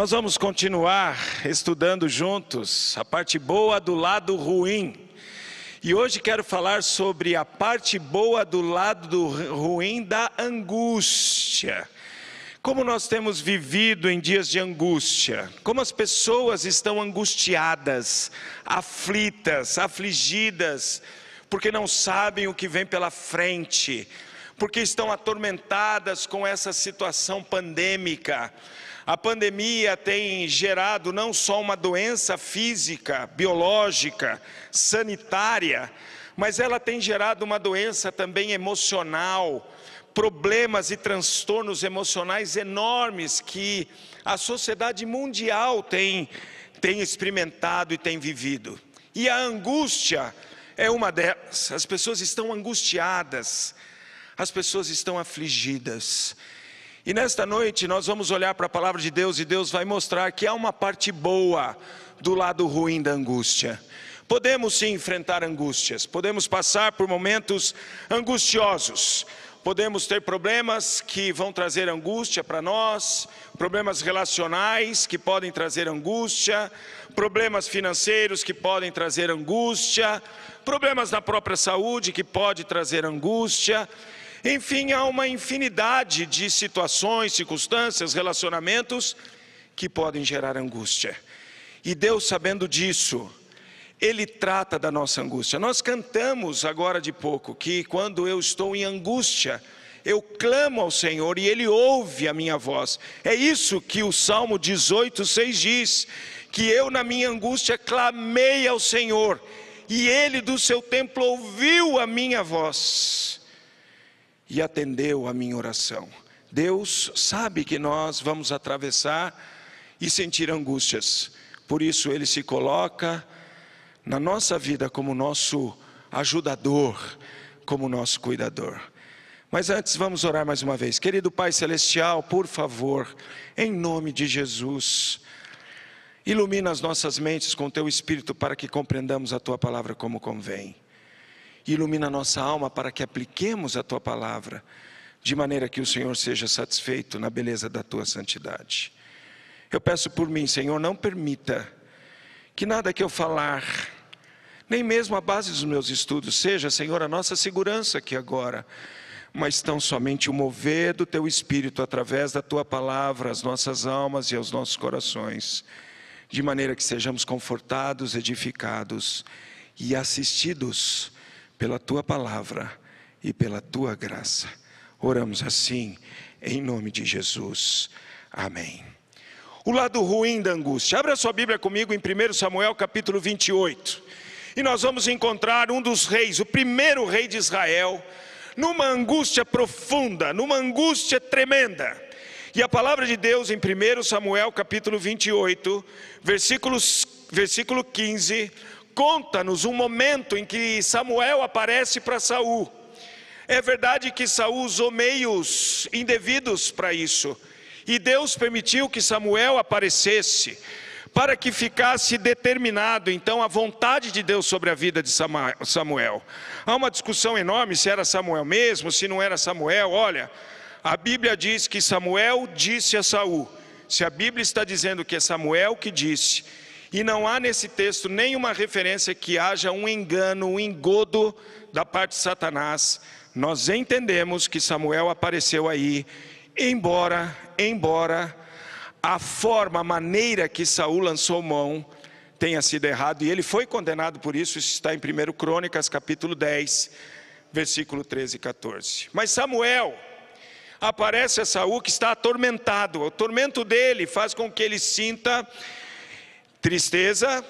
Nós vamos continuar estudando juntos a parte boa do lado ruim. E hoje quero falar sobre a parte boa do lado ruim da angústia. Como nós temos vivido em dias de angústia, como as pessoas estão angustiadas, aflitas, afligidas, porque não sabem o que vem pela frente, porque estão atormentadas com essa situação pandêmica a pandemia tem gerado não só uma doença física, biológica, sanitária, mas ela tem gerado uma doença também emocional, problemas e transtornos emocionais enormes que a sociedade mundial tem, tem experimentado e tem vivido. E a angústia é uma delas. As pessoas estão angustiadas, as pessoas estão afligidas. E nesta noite nós vamos olhar para a palavra de Deus e Deus vai mostrar que há uma parte boa do lado ruim da angústia. Podemos sim enfrentar angústias, podemos passar por momentos angustiosos, podemos ter problemas que vão trazer angústia para nós, problemas relacionais que podem trazer angústia, problemas financeiros que podem trazer angústia, problemas na própria saúde que pode trazer angústia. Enfim, há uma infinidade de situações, circunstâncias, relacionamentos que podem gerar angústia. E Deus, sabendo disso, Ele trata da nossa angústia. Nós cantamos agora de pouco que quando eu estou em angústia, eu clamo ao Senhor e Ele ouve a minha voz. É isso que o Salmo 18, 6 diz: que eu, na minha angústia, clamei ao Senhor, e Ele do seu templo ouviu a minha voz e atendeu a minha oração. Deus sabe que nós vamos atravessar e sentir angústias, por isso Ele se coloca na nossa vida como nosso ajudador, como nosso cuidador. Mas antes vamos orar mais uma vez. Querido Pai Celestial, por favor, em nome de Jesus, ilumina as nossas mentes com Teu Espírito para que compreendamos a Tua palavra como convém ilumina nossa alma para que apliquemos a tua palavra, de maneira que o Senhor seja satisfeito na beleza da tua santidade. Eu peço por mim, Senhor, não permita que nada que eu falar, nem mesmo a base dos meus estudos, seja, Senhor, a nossa segurança aqui agora, mas tão somente o mover do teu espírito através da tua palavra às nossas almas e aos nossos corações, de maneira que sejamos confortados, edificados e assistidos pela tua palavra e pela tua graça. Oramos assim, em nome de Jesus. Amém. O lado ruim da angústia. Abra sua Bíblia comigo em 1 Samuel capítulo 28. E nós vamos encontrar um dos reis, o primeiro rei de Israel, numa angústia profunda, numa angústia tremenda. E a palavra de Deus em 1 Samuel capítulo 28, versículos, versículo 15, conta-nos um momento em que Samuel aparece para Saul. É verdade que Saul usou meios indevidos para isso, e Deus permitiu que Samuel aparecesse para que ficasse determinado então a vontade de Deus sobre a vida de Samuel. Há uma discussão enorme se era Samuel mesmo, se não era Samuel. Olha, a Bíblia diz que Samuel disse a Saul. Se a Bíblia está dizendo que é Samuel que disse, e não há nesse texto nenhuma referência que haja um engano, um engodo da parte de Satanás. Nós entendemos que Samuel apareceu aí, embora, embora a forma, a maneira que Saul lançou mão tenha sido errado, e ele foi condenado por isso, isso está em 1 Crônicas, capítulo 10, versículo 13 e 14. Mas Samuel aparece a Saul que está atormentado, o tormento dele faz com que ele sinta Tristeza,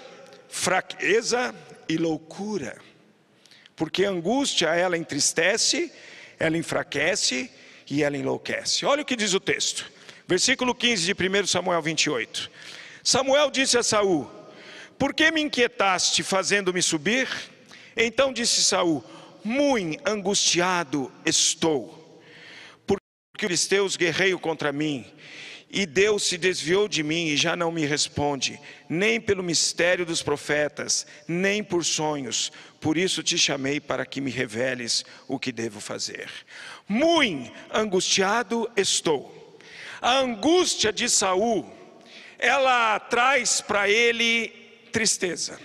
fraqueza e loucura. Porque a angústia, ela entristece, ela enfraquece e ela enlouquece. Olha o que diz o texto. Versículo 15 de 1 Samuel 28. Samuel disse a Saul: Por que me inquietaste fazendo-me subir? Então disse Saul: Muito angustiado estou, porque os filisteus guerreiam contra mim e Deus se desviou de mim e já não me responde, nem pelo mistério dos profetas, nem por sonhos. Por isso te chamei para que me reveles o que devo fazer. Muito angustiado estou. A angústia de Saul, ela traz para ele tristeza.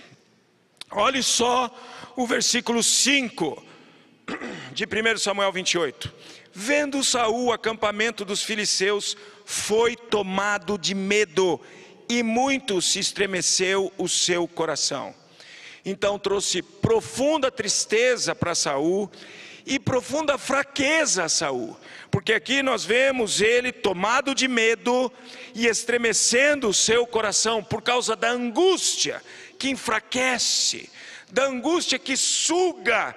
Olhe só o versículo 5 de 1 Samuel 28. Vendo Saul o acampamento dos filisteus, foi tomado de medo e muito se estremeceu o seu coração. Então trouxe profunda tristeza para Saul e profunda fraqueza a Saul, porque aqui nós vemos ele tomado de medo e estremecendo o seu coração por causa da angústia que enfraquece, da angústia que suga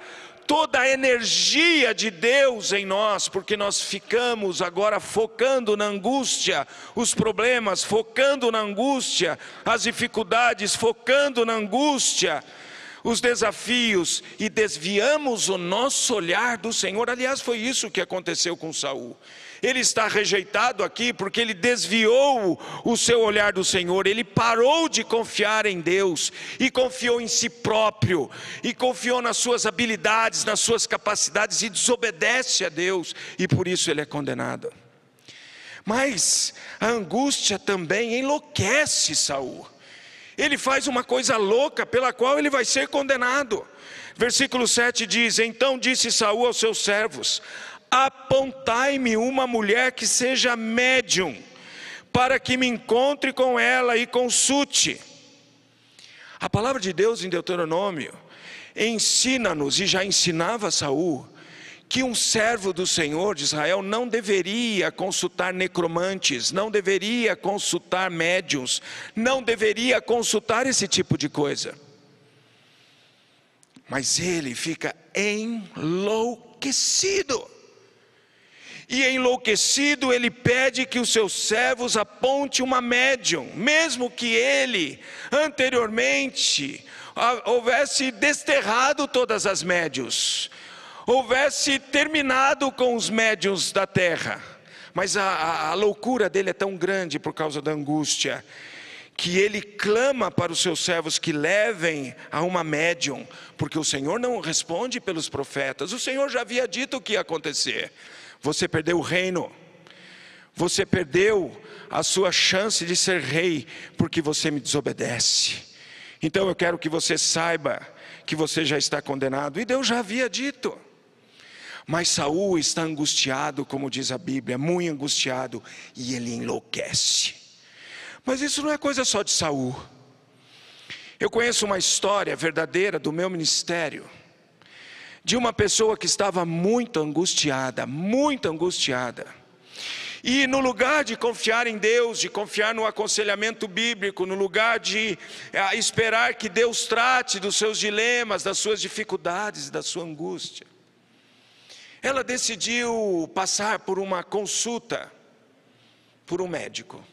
toda a energia de Deus em nós, porque nós ficamos agora focando na angústia, os problemas, focando na angústia, as dificuldades, focando na angústia, os desafios e desviamos o nosso olhar do Senhor. Aliás, foi isso que aconteceu com Saul. Ele está rejeitado aqui porque ele desviou o seu olhar do Senhor, ele parou de confiar em Deus e confiou em si próprio, e confiou nas suas habilidades, nas suas capacidades e desobedece a Deus, e por isso ele é condenado. Mas a angústia também enlouquece Saul. Ele faz uma coisa louca pela qual ele vai ser condenado. Versículo 7 diz: Então disse Saul aos seus servos: apontai-me uma mulher que seja médium, para que me encontre com ela e consulte. A palavra de Deus em Deuteronômio ensina-nos, e já ensinava Saul, que um servo do Senhor de Israel não deveria consultar necromantes, não deveria consultar médiums, não deveria consultar esse tipo de coisa. Mas ele fica enlouquecido. E enlouquecido, ele pede que os seus servos aponte uma médium, mesmo que ele anteriormente houvesse desterrado todas as médios, houvesse terminado com os médios da terra. Mas a, a, a loucura dele é tão grande por causa da angústia, que ele clama para os seus servos que levem a uma médium, porque o Senhor não responde pelos profetas, o Senhor já havia dito o que ia acontecer. Você perdeu o reino. Você perdeu a sua chance de ser rei porque você me desobedece. Então eu quero que você saiba que você já está condenado e Deus já havia dito. Mas Saul está angustiado, como diz a Bíblia, muito angustiado, e ele enlouquece. Mas isso não é coisa só de Saul. Eu conheço uma história verdadeira do meu ministério de uma pessoa que estava muito angustiada, muito angustiada. E no lugar de confiar em Deus, de confiar no aconselhamento bíblico, no lugar de é, esperar que Deus trate dos seus dilemas, das suas dificuldades, da sua angústia, ela decidiu passar por uma consulta por um médico.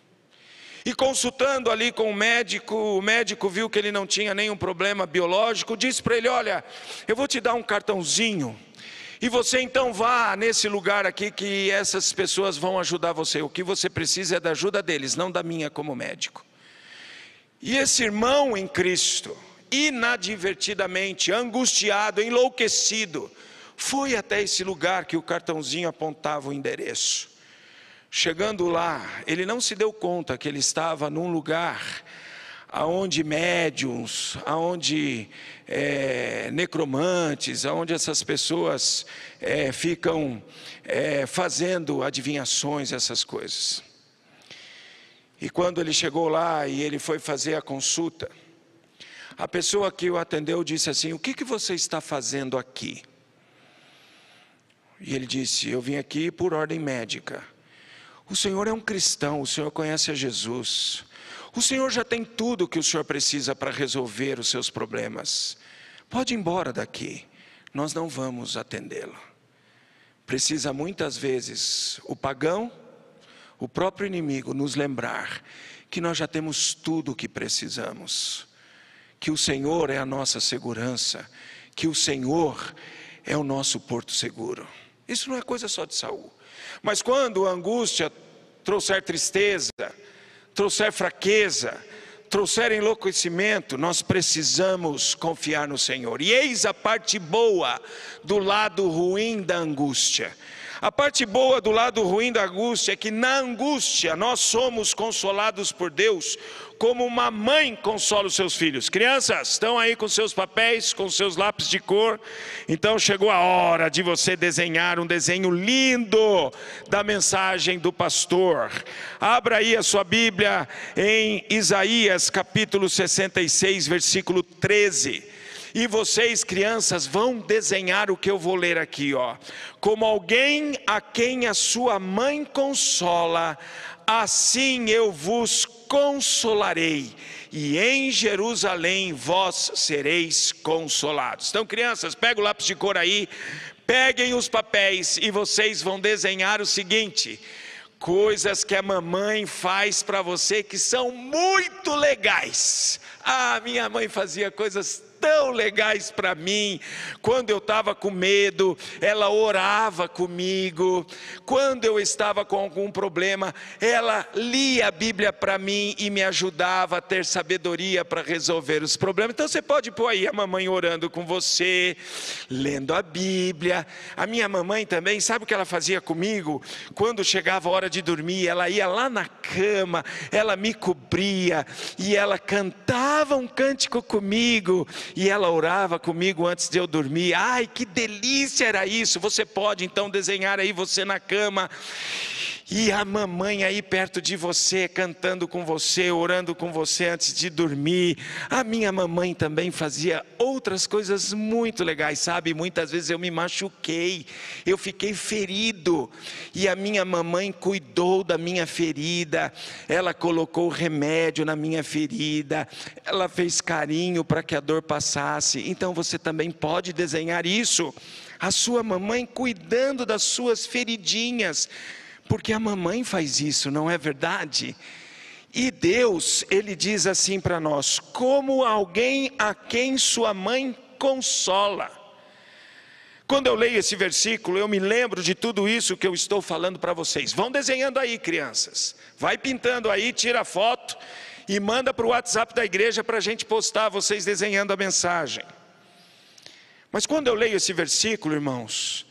E consultando ali com o médico, o médico viu que ele não tinha nenhum problema biológico, disse para ele: Olha, eu vou te dar um cartãozinho. E você então vá nesse lugar aqui que essas pessoas vão ajudar você. O que você precisa é da ajuda deles, não da minha como médico. E esse irmão em Cristo, inadvertidamente, angustiado, enlouquecido, foi até esse lugar que o cartãozinho apontava o endereço. Chegando lá, ele não se deu conta que ele estava num lugar aonde médiums, aonde é, necromantes, aonde essas pessoas é, ficam é, fazendo adivinhações, essas coisas. E quando ele chegou lá e ele foi fazer a consulta, a pessoa que o atendeu disse assim: O que, que você está fazendo aqui? E ele disse: Eu vim aqui por ordem médica. O Senhor é um cristão, o Senhor conhece a Jesus. O Senhor já tem tudo o que o Senhor precisa para resolver os seus problemas. Pode ir embora daqui, nós não vamos atendê-lo. Precisa muitas vezes o pagão, o próprio inimigo nos lembrar que nós já temos tudo o que precisamos, que o Senhor é a nossa segurança, que o Senhor é o nosso porto seguro. Isso não é coisa só de Saul. Mas quando a angústia trouxer tristeza, trouxer fraqueza, trouxer enlouquecimento, nós precisamos confiar no Senhor. E eis a parte boa do lado ruim da angústia. A parte boa do lado ruim da angústia é que na angústia nós somos consolados por Deus, como uma mãe consola os seus filhos. Crianças, estão aí com seus papéis, com seus lápis de cor. Então chegou a hora de você desenhar um desenho lindo da mensagem do pastor. Abra aí a sua Bíblia em Isaías capítulo 66, versículo 13. E vocês, crianças, vão desenhar o que eu vou ler aqui, ó. Como alguém a quem a sua mãe consola, assim eu vos consolarei, e em Jerusalém vós sereis consolados. Então, crianças, pega o lápis de cor aí, peguem os papéis e vocês vão desenhar o seguinte: coisas que a mamãe faz para você que são muito legais. Ah, minha mãe fazia coisas tão legais para mim. Quando eu estava com medo, ela orava comigo. Quando eu estava com algum problema, ela lia a Bíblia para mim e me ajudava a ter sabedoria para resolver os problemas. Então você pode pôr aí a mamãe orando com você, lendo a Bíblia. A minha mamãe também, sabe o que ela fazia comigo? Quando chegava a hora de dormir, ela ia lá na cama, ela me cobria e ela cantava um cântico comigo e ela orava comigo antes de eu dormir. Ai, que delícia era isso! Você pode então desenhar aí você na cama e a mamãe aí perto de você, cantando com você, orando com você antes de dormir. A minha mamãe também fazia outras coisas muito legais, sabe? Muitas vezes eu me machuquei, eu fiquei ferido, e a minha mamãe cuidou da minha ferida, ela colocou remédio na minha ferida, ela fez carinho para que a dor passasse. Então você também pode desenhar isso. A sua mamãe cuidando das suas feridinhas porque a mamãe faz isso, não é verdade? E Deus, Ele diz assim para nós: como alguém a quem sua mãe consola. Quando eu leio esse versículo, eu me lembro de tudo isso que eu estou falando para vocês. Vão desenhando aí, crianças. Vai pintando aí, tira foto e manda para o WhatsApp da igreja para a gente postar vocês desenhando a mensagem. Mas quando eu leio esse versículo, irmãos,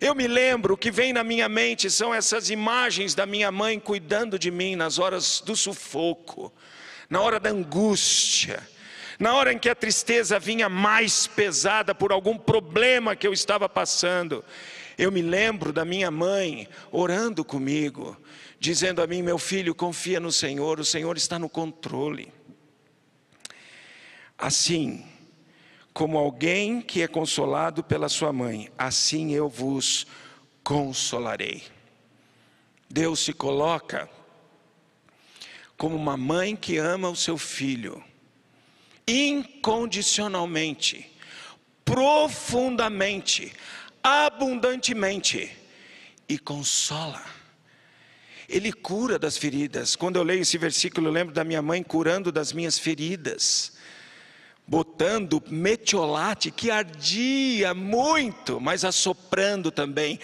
eu me lembro que vem na minha mente são essas imagens da minha mãe cuidando de mim nas horas do sufoco, na hora da angústia, na hora em que a tristeza vinha mais pesada por algum problema que eu estava passando. Eu me lembro da minha mãe orando comigo, dizendo a mim: Meu filho, confia no Senhor, o Senhor está no controle. Assim, como alguém que é consolado pela sua mãe, assim eu vos consolarei. Deus se coloca como uma mãe que ama o seu filho, incondicionalmente, profundamente, abundantemente, e consola. Ele cura das feridas. Quando eu leio esse versículo, eu lembro da minha mãe curando das minhas feridas botando metiolate que ardia muito, mas assoprando também,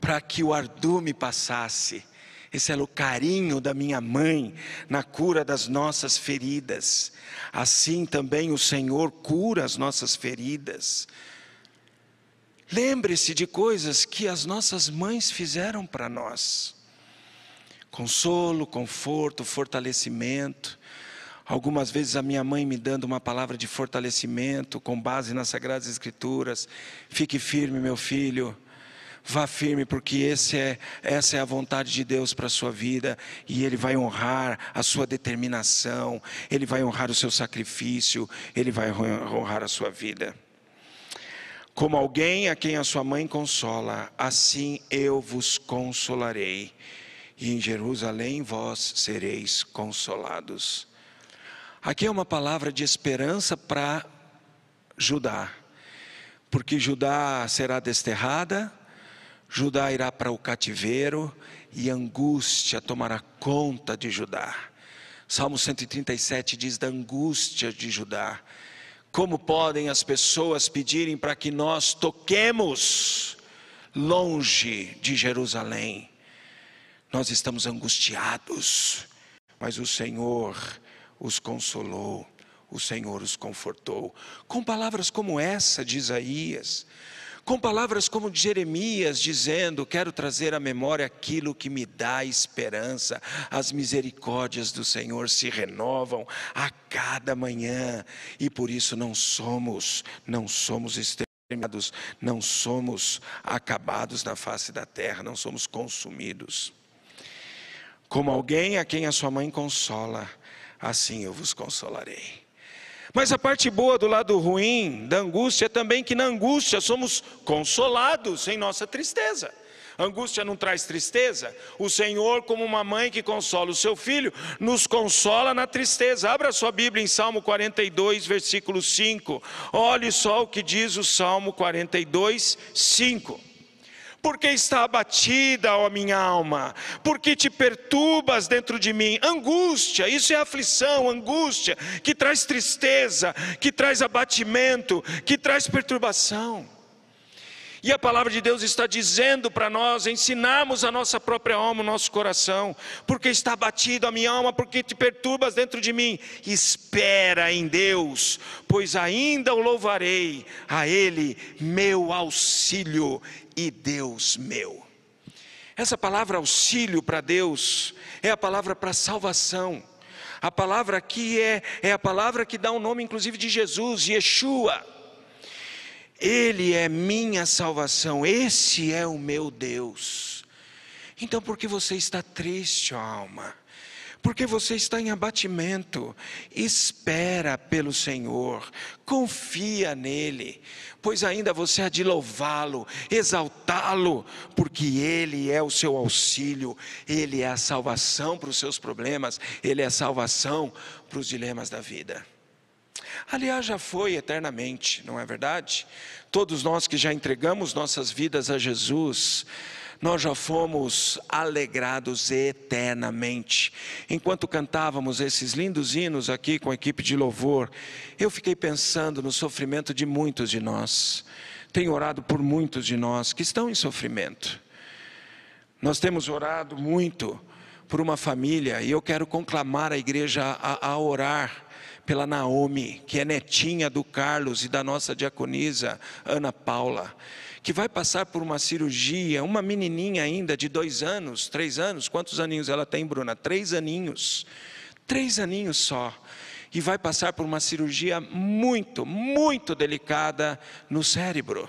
para que o ardume passasse. Esse era o carinho da minha mãe na cura das nossas feridas. Assim também o Senhor cura as nossas feridas. Lembre-se de coisas que as nossas mães fizeram para nós: consolo, conforto, fortalecimento. Algumas vezes a minha mãe me dando uma palavra de fortalecimento com base nas Sagradas Escrituras. Fique firme, meu filho. Vá firme, porque é, essa é a vontade de Deus para a sua vida, e Ele vai honrar a sua determinação, Ele vai honrar o seu sacrifício, Ele vai honrar a sua vida. Como alguém a quem a sua mãe consola, assim eu vos consolarei, e em Jerusalém vós sereis consolados. Aqui é uma palavra de esperança para Judá, porque Judá será desterrada, Judá irá para o cativeiro e angústia tomará conta de Judá. Salmo 137 diz da angústia de Judá. Como podem as pessoas pedirem para que nós toquemos longe de Jerusalém? Nós estamos angustiados, mas o Senhor os consolou, o Senhor os confortou. Com palavras como essa de Isaías, com palavras como de Jeremias, dizendo: Quero trazer à memória aquilo que me dá esperança, as misericórdias do Senhor se renovam a cada manhã, e por isso não somos, não somos exterminados, não somos acabados na face da terra, não somos consumidos. Como alguém a quem a sua mãe consola, assim eu vos consolarei. Mas a parte boa do lado ruim da angústia é também que na angústia somos consolados em nossa tristeza. A angústia não traz tristeza. O Senhor, como uma mãe que consola o seu filho, nos consola na tristeza. Abra sua Bíblia em Salmo 42, versículo 5. Olhe só o que diz o Salmo 42, 5 porque está abatida, ó minha alma, porque te perturbas dentro de mim. Angústia, isso é aflição, angústia, que traz tristeza, que traz abatimento, que traz perturbação. E a palavra de Deus está dizendo para nós ensinarmos a nossa própria alma, o nosso coração, porque está abatido a minha alma, porque te perturbas dentro de mim. Espera em Deus, pois ainda o louvarei, a Ele, meu auxílio e Deus meu. Essa palavra auxílio para Deus é a palavra para salvação. A palavra aqui é, é a palavra que dá o nome, inclusive, de Jesus, Yeshua. Ele é minha salvação, esse é o meu Deus. Então, por que você está triste, alma? Porque você está em abatimento, espera pelo Senhor, confia nele, pois ainda você há de louvá-lo, exaltá-lo, porque ele é o seu auxílio, ele é a salvação para os seus problemas, ele é a salvação para os dilemas da vida. Aliás, já foi eternamente, não é verdade? Todos nós que já entregamos nossas vidas a Jesus, nós já fomos alegrados eternamente. Enquanto cantávamos esses lindos hinos aqui com a equipe de louvor, eu fiquei pensando no sofrimento de muitos de nós. Tenho orado por muitos de nós que estão em sofrimento. Nós temos orado muito por uma família e eu quero conclamar a igreja a, a orar pela Naomi, que é netinha do Carlos e da nossa diaconisa Ana Paula, que vai passar por uma cirurgia, uma menininha ainda de dois anos, três anos, quantos aninhos ela tem, Bruna? Três aninhos, três aninhos só e vai passar por uma cirurgia muito, muito delicada no cérebro.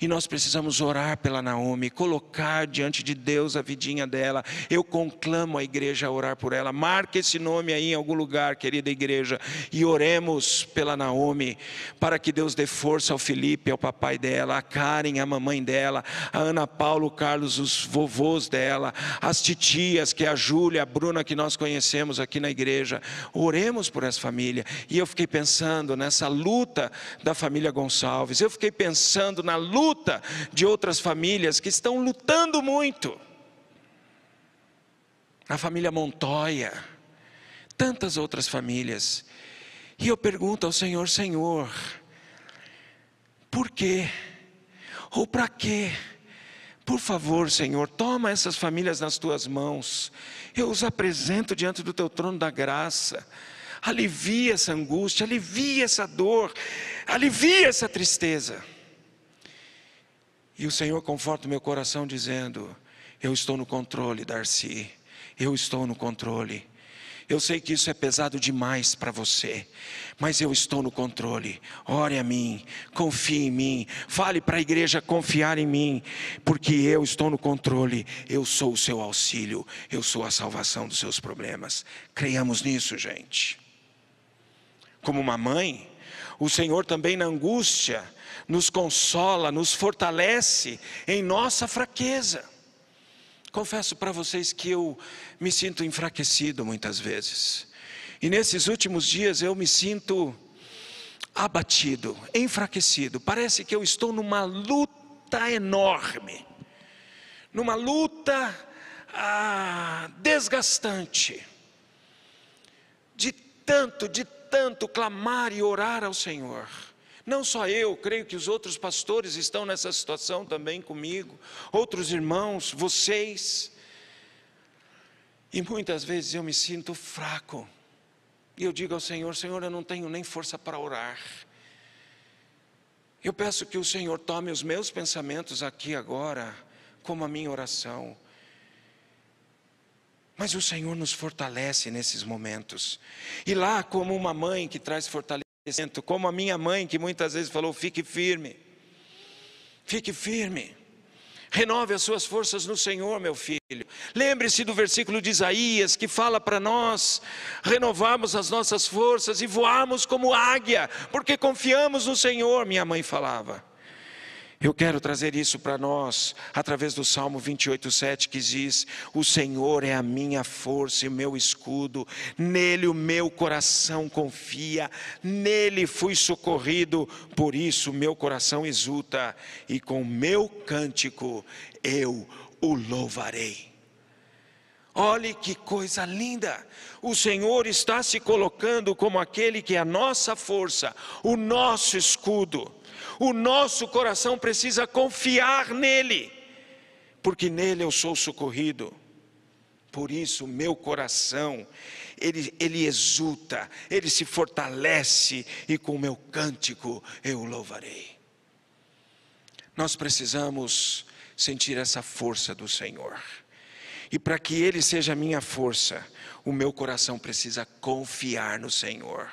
E nós precisamos orar pela Naomi, colocar diante de Deus a vidinha dela. Eu conclamo a igreja a orar por ela. Marque esse nome aí em algum lugar, querida igreja, e oremos pela Naomi, para que Deus dê força ao Felipe, ao papai dela, a Karen, a mamãe dela, a Ana Paulo, Carlos, os vovôs dela, as titias, que é a Júlia, a Bruna que nós conhecemos aqui na igreja. Oremos por essa família. E eu fiquei pensando nessa luta da família Gonçalves. Eu fiquei pensando na luta de outras famílias que estão lutando muito. A família Montoya, tantas outras famílias. E eu pergunto ao Senhor: Senhor, por quê? Ou para quê? Por favor, Senhor, toma essas famílias nas tuas mãos. Eu os apresento diante do teu trono da graça. Alivia essa angústia, alivia essa dor, alivia essa tristeza. E o Senhor conforta o meu coração dizendo: Eu estou no controle, Darcy. Eu estou no controle. Eu sei que isso é pesado demais para você, mas eu estou no controle. Ore a mim, confie em mim, fale para a igreja confiar em mim, porque eu estou no controle. Eu sou o seu auxílio, eu sou a salvação dos seus problemas. Creiamos nisso, gente. Como uma mãe, o Senhor também na angústia nos consola, nos fortalece em nossa fraqueza. Confesso para vocês que eu me sinto enfraquecido muitas vezes. E nesses últimos dias eu me sinto abatido, enfraquecido. Parece que eu estou numa luta enorme. numa luta ah, desgastante, de tanto, de tanto clamar e orar ao Senhor. Não só eu, creio que os outros pastores estão nessa situação também comigo, outros irmãos, vocês. E muitas vezes eu me sinto fraco. E eu digo ao Senhor: Senhor, eu não tenho nem força para orar. Eu peço que o Senhor tome os meus pensamentos aqui agora, como a minha oração. Mas o Senhor nos fortalece nesses momentos. E lá, como uma mãe que traz fortalecimento, como a minha mãe que muitas vezes falou: fique firme, fique firme. Renove as suas forças no Senhor, meu filho. Lembre-se do versículo de Isaías que fala para nós renovarmos as nossas forças e voarmos como águia, porque confiamos no Senhor, minha mãe falava. Eu quero trazer isso para nós através do Salmo 28:7 que diz: "O Senhor é a minha força e o meu escudo, nele o meu coração confia, nele fui socorrido, por isso meu coração exulta e com meu cântico eu o louvarei." Olhe que coisa linda! O Senhor está se colocando como aquele que é a nossa força, o nosso escudo. O nosso coração precisa confiar nele, porque nele eu sou socorrido. Por isso, meu coração, ele, ele exulta, ele se fortalece, e com o meu cântico eu o louvarei. Nós precisamos sentir essa força do Senhor. E para que Ele seja minha força, o meu coração precisa confiar no Senhor.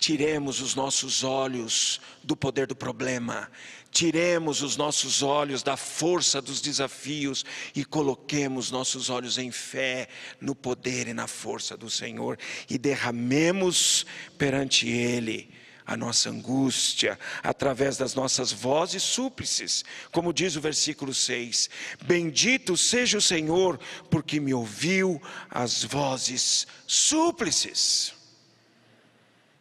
Tiremos os nossos olhos do poder do problema, tiremos os nossos olhos da força dos desafios e coloquemos nossos olhos em fé no poder e na força do Senhor. E derramemos perante Ele a nossa angústia através das nossas vozes súplices, como diz o versículo 6: Bendito seja o Senhor, porque me ouviu as vozes súplices.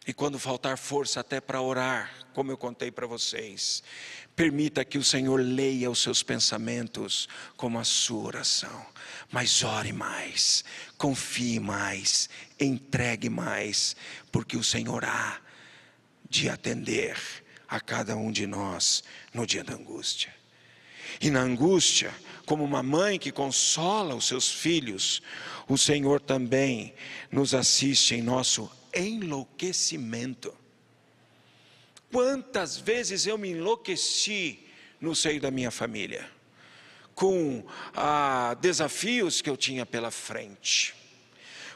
E quando faltar força até para orar, como eu contei para vocês, permita que o Senhor leia os seus pensamentos como a sua oração. Mas ore mais, confie mais, entregue mais, porque o Senhor há de atender a cada um de nós no dia da angústia. E na angústia, como uma mãe que consola os seus filhos, o Senhor também nos assiste em nosso enlouquecimento. Quantas vezes eu me enlouqueci no seio da minha família, com ah, desafios que eu tinha pela frente.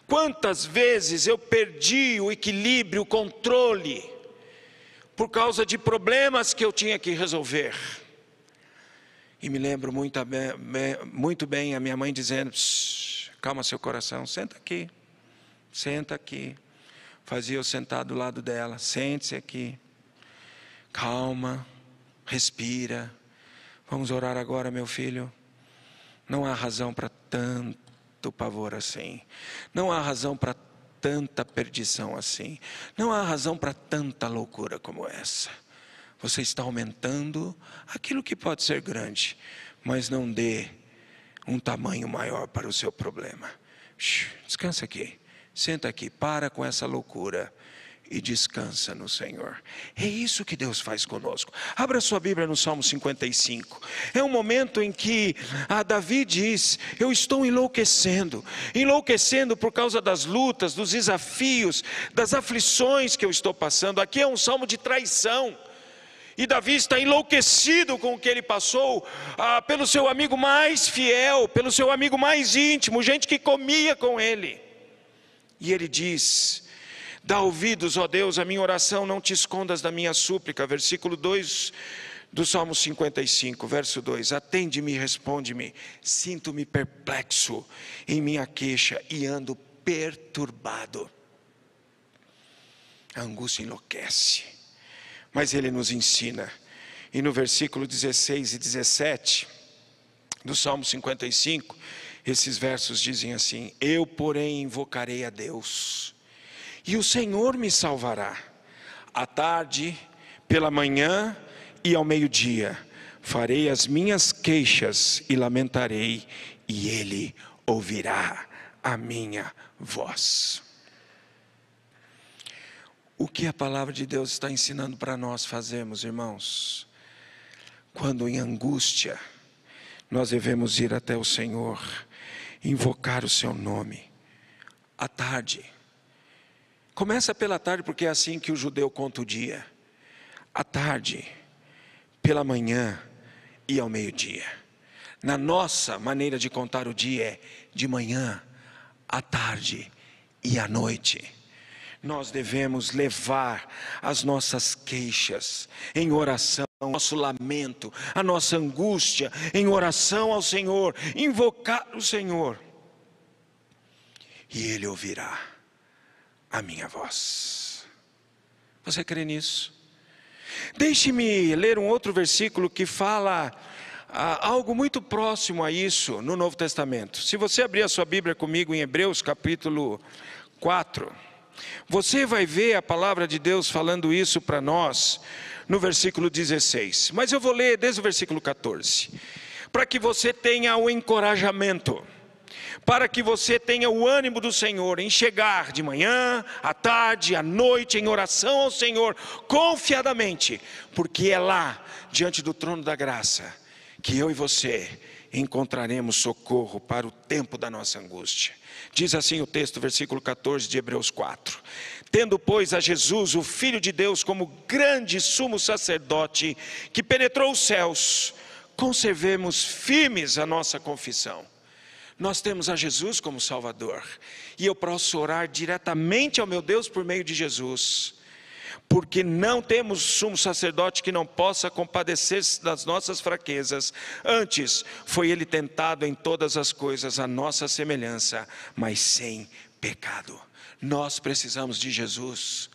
Quantas vezes eu perdi o equilíbrio, o controle, por causa de problemas que eu tinha que resolver. E me lembro muito, muito bem a minha mãe dizendo: calma seu coração, senta aqui, senta aqui fazia eu sentar do lado dela. Sente-se aqui. Calma. Respira. Vamos orar agora, meu filho. Não há razão para tanto pavor assim. Não há razão para tanta perdição assim. Não há razão para tanta loucura como essa. Você está aumentando aquilo que pode ser grande, mas não dê um tamanho maior para o seu problema. descansa aqui. Senta aqui, para com essa loucura e descansa no Senhor. É isso que Deus faz conosco. Abra sua Bíblia no Salmo 55. É um momento em que a Davi diz: Eu estou enlouquecendo, enlouquecendo por causa das lutas, dos desafios, das aflições que eu estou passando. Aqui é um salmo de traição. E Davi está enlouquecido com o que ele passou, ah, pelo seu amigo mais fiel, pelo seu amigo mais íntimo, gente que comia com ele. E ele diz: Dá ouvidos, ó Deus, à minha oração, não te escondas da minha súplica. Versículo 2 do Salmo 55, verso 2: Atende-me responde-me. Sinto-me perplexo em minha queixa e ando perturbado. A angústia enlouquece, mas ele nos ensina. E no versículo 16 e 17 do Salmo 55, esses versos dizem assim: Eu, porém, invocarei a Deus, e o Senhor me salvará. À tarde, pela manhã e ao meio-dia, farei as minhas queixas e lamentarei, e ele ouvirá a minha voz. O que a palavra de Deus está ensinando para nós fazermos, irmãos? Quando em angústia, nós devemos ir até o Senhor, invocar o seu nome, à tarde. Começa pela tarde, porque é assim que o judeu conta o dia. À tarde, pela manhã e ao meio-dia. Na nossa maneira de contar o dia é de manhã, à tarde e à noite nós devemos levar as nossas queixas em oração, nosso lamento, a nossa angústia em oração ao Senhor, invocar o Senhor, e Ele ouvirá a minha voz. Você crê nisso? Deixe-me ler um outro versículo que fala ah, algo muito próximo a isso no Novo Testamento. Se você abrir a sua Bíblia comigo em Hebreus capítulo 4. Você vai ver a palavra de Deus falando isso para nós no versículo 16. Mas eu vou ler desde o versículo 14. Para que você tenha o encorajamento, para que você tenha o ânimo do Senhor em chegar de manhã, à tarde, à noite, em oração ao Senhor, confiadamente, porque é lá, diante do trono da graça, que eu e você encontraremos socorro para o tempo da nossa angústia. Diz assim o texto, versículo 14 de Hebreus 4: Tendo, pois, a Jesus, o Filho de Deus, como grande sumo sacerdote que penetrou os céus, conservemos firmes a nossa confissão. Nós temos a Jesus como Salvador, e eu posso orar diretamente ao meu Deus por meio de Jesus porque não temos sumo sacerdote que não possa compadecer-se das nossas fraquezas. Antes, foi ele tentado em todas as coisas, a nossa semelhança, mas sem pecado. Nós precisamos de Jesus.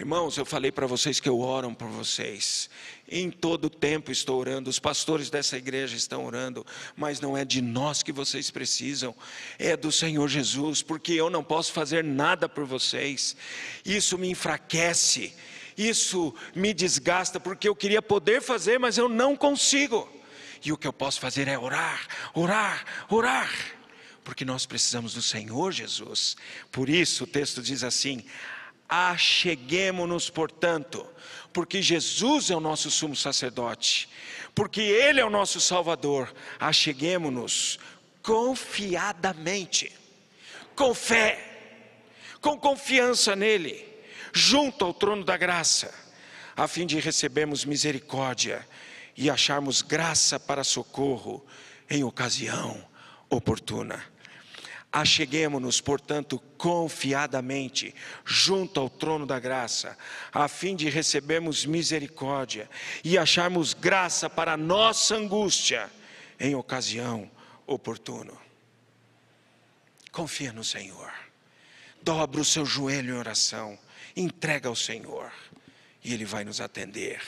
Irmãos, eu falei para vocês que eu oro por vocês. Em todo tempo estou orando, os pastores dessa igreja estão orando, mas não é de nós que vocês precisam, é do Senhor Jesus, porque eu não posso fazer nada por vocês. Isso me enfraquece, isso me desgasta, porque eu queria poder fazer, mas eu não consigo. E o que eu posso fazer é orar, orar, orar, porque nós precisamos do Senhor Jesus. Por isso o texto diz assim: Acheguemos-nos, portanto, porque Jesus é o nosso sumo sacerdote, porque Ele é o nosso Salvador, acheguemos-nos confiadamente, com fé, com confiança nele, junto ao trono da graça, a fim de recebermos misericórdia e acharmos graça para socorro em ocasião oportuna. Acheguemos-nos, portanto, confiadamente junto ao trono da graça, a fim de recebermos misericórdia e acharmos graça para a nossa angústia em ocasião oportuna. Confia no Senhor, dobra o seu joelho em oração, entrega ao Senhor e Ele vai nos atender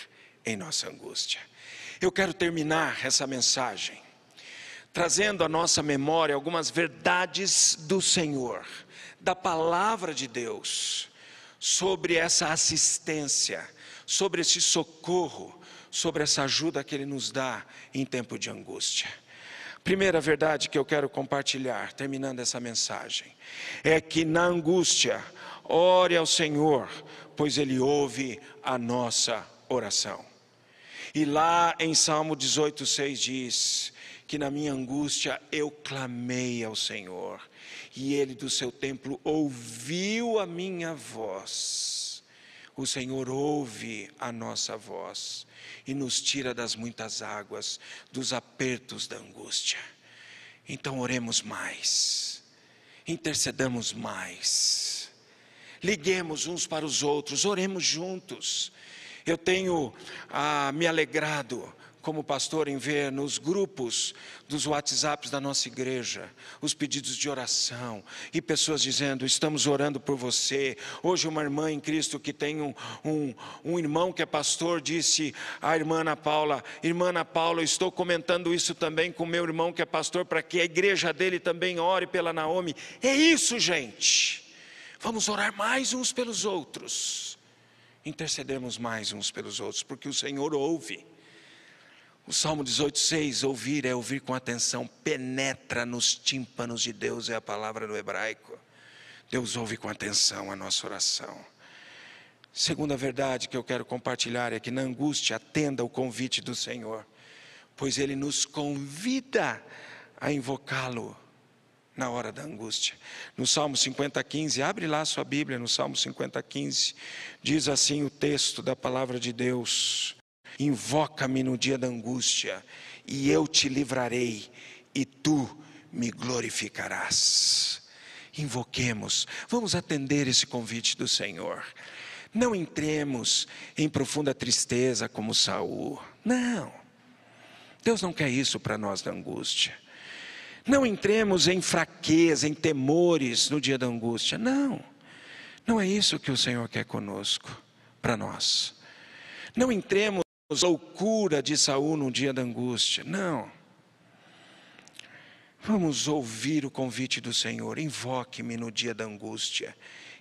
em nossa angústia. Eu quero terminar essa mensagem trazendo à nossa memória algumas verdades do Senhor, da palavra de Deus, sobre essa assistência, sobre esse socorro, sobre essa ajuda que Ele nos dá em tempo de angústia. Primeira verdade que eu quero compartilhar, terminando essa mensagem, é que na angústia, ore ao Senhor, pois Ele ouve a nossa oração. E lá em Salmo 18,6 diz: que na minha angústia eu clamei ao Senhor, e Ele do seu templo ouviu a minha voz. O Senhor ouve a nossa voz e nos tira das muitas águas, dos apertos da angústia. Então oremos mais, intercedamos mais, liguemos uns para os outros, oremos juntos. Eu tenho ah, me alegrado como pastor em ver nos grupos dos WhatsApps da nossa igreja os pedidos de oração e pessoas dizendo: Estamos orando por você. Hoje, uma irmã em Cristo que tem um, um, um irmão que é pastor disse à irmã Ana Paula: Irmã Ana Paula, estou comentando isso também com meu irmão que é pastor para que a igreja dele também ore pela Naomi. É isso, gente. Vamos orar mais uns pelos outros intercedemos mais uns pelos outros, porque o Senhor ouve. O Salmo 18,6, ouvir é ouvir com atenção, penetra nos tímpanos de Deus, é a palavra do hebraico. Deus ouve com atenção a nossa oração. Segunda verdade que eu quero compartilhar é que na angústia atenda o convite do Senhor, pois Ele nos convida a invocá-lo na hora da angústia. No Salmo 50, 15, abre lá sua Bíblia, no Salmo 50, 15, diz assim o texto da palavra de Deus: Invoca-me no dia da angústia, e eu te livrarei, e tu me glorificarás. Invoquemos, vamos atender esse convite do Senhor. Não entremos em profunda tristeza como Saul. Não. Deus não quer isso para nós da angústia. Não entremos em fraqueza, em temores no dia da angústia. Não. Não é isso que o Senhor quer conosco, para nós. Não entremos loucura de Saul no dia da angústia. Não. Vamos ouvir o convite do Senhor. Invoque-me no dia da angústia,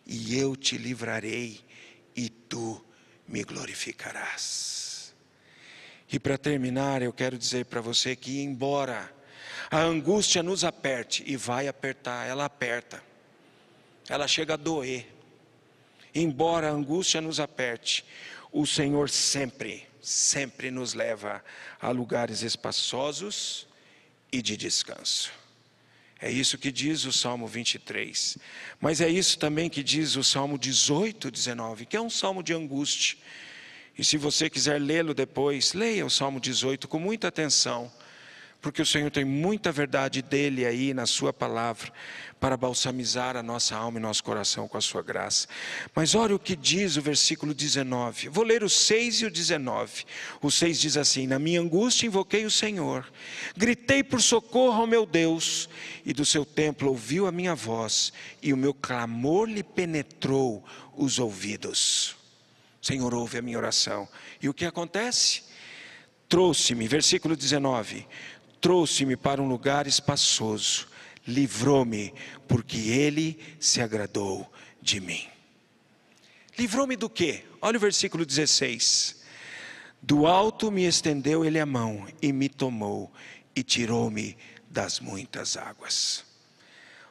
e eu te livrarei, e tu me glorificarás. E para terminar, eu quero dizer para você que, embora a angústia nos aperte, e vai apertar, ela aperta, ela chega a doer. Embora a angústia nos aperte, o Senhor sempre sempre nos leva a lugares espaçosos e de descanso. É isso que diz o Salmo 23. Mas é isso também que diz o Salmo 18, 19, que é um salmo de angústia. E se você quiser lê-lo depois, leia o Salmo 18 com muita atenção porque o Senhor tem muita verdade dele aí na Sua palavra, para balsamizar a nossa alma e nosso coração com a Sua graça. Mas olha o que diz o versículo 19. Vou ler o 6 e o 19. O 6 diz assim: Na minha angústia invoquei o Senhor, gritei por socorro ao meu Deus, e do seu templo ouviu a minha voz, e o meu clamor lhe penetrou os ouvidos. Senhor, ouve a minha oração. E o que acontece? Trouxe-me, versículo 19 trouxe-me para um lugar espaçoso, livrou-me, porque ele se agradou de mim. Livrou-me do quê? Olha o versículo 16. Do alto me estendeu ele a mão e me tomou e tirou-me das muitas águas.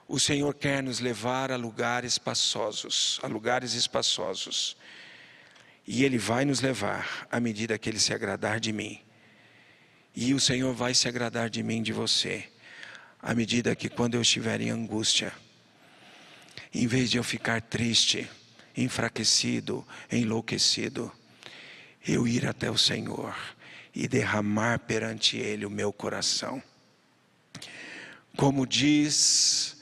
O Senhor quer nos levar a lugares espaçosos, a lugares espaçosos. E Ele vai nos levar à medida que Ele se agradar de mim. E o Senhor vai se agradar de mim, de você, à medida que quando eu estiver em angústia, em vez de eu ficar triste, enfraquecido, enlouquecido, eu ir até o Senhor e derramar perante Ele o meu coração. Como diz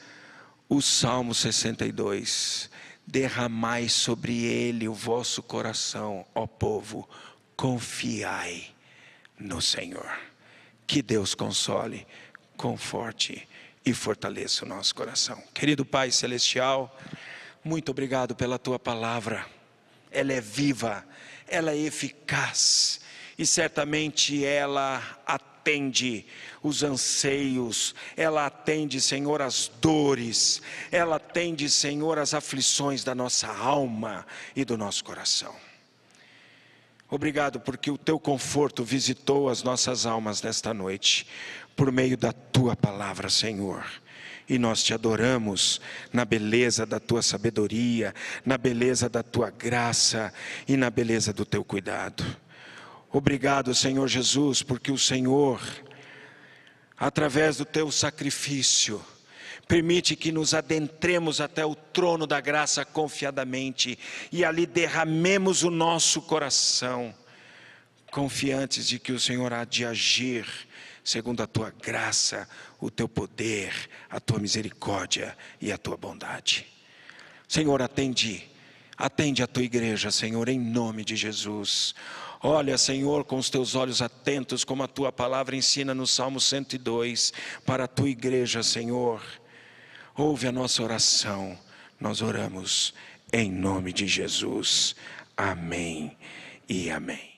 o Salmo 62, derramai sobre ele o vosso coração, ó povo, confiai no Senhor. Que Deus console, conforte e fortaleça o nosso coração. Querido Pai Celestial, muito obrigado pela tua palavra. Ela é viva, ela é eficaz e certamente ela atende os anseios, ela atende, Senhor, as dores, ela atende, Senhor, as aflições da nossa alma e do nosso coração. Obrigado porque o teu conforto visitou as nossas almas nesta noite, por meio da tua palavra, Senhor. E nós te adoramos na beleza da tua sabedoria, na beleza da tua graça e na beleza do teu cuidado. Obrigado, Senhor Jesus, porque o Senhor, através do teu sacrifício, Permite que nos adentremos até o trono da graça confiadamente e ali derramemos o nosso coração, confiantes de que o Senhor há de agir segundo a tua graça, o teu poder, a tua misericórdia e a tua bondade. Senhor, atende, atende a tua igreja, Senhor, em nome de Jesus. Olha, Senhor, com os teus olhos atentos, como a tua palavra ensina no Salmo 102, para a tua igreja, Senhor ouve a nossa oração. Nós oramos em nome de Jesus. Amém e amém.